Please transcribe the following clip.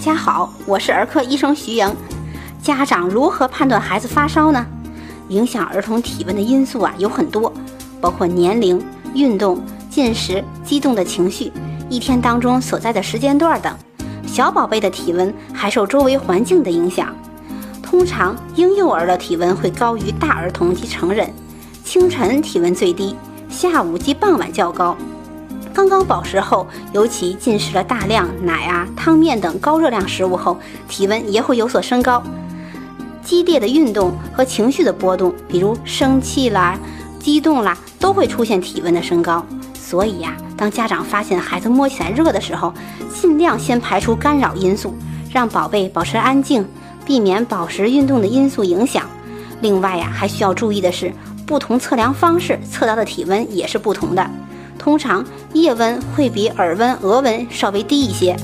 家好，我是儿科医生徐莹。家长如何判断孩子发烧呢？影响儿童体温的因素啊有很多，包括年龄、运动、进食、激动的情绪、一天当中所在的时间段等。小宝贝的体温还受周围环境的影响。通常，婴幼儿的体温会高于大儿童及成人。清晨体温最低，下午及傍晚较高。刚刚饱食后，尤其进食了大量奶啊、汤面等高热量食物后，体温也会有所升高。激烈的运动和情绪的波动，比如生气啦、激动啦，都会出现体温的升高。所以呀，当家长发现孩子摸起来热的时候，尽量先排除干扰因素，让宝贝保持安静，避免饱食运动的因素影响。另外呀，还需要注意的是，不同测量方式测到的体温也是不同的。通常腋温会比耳温、额温稍微低一些。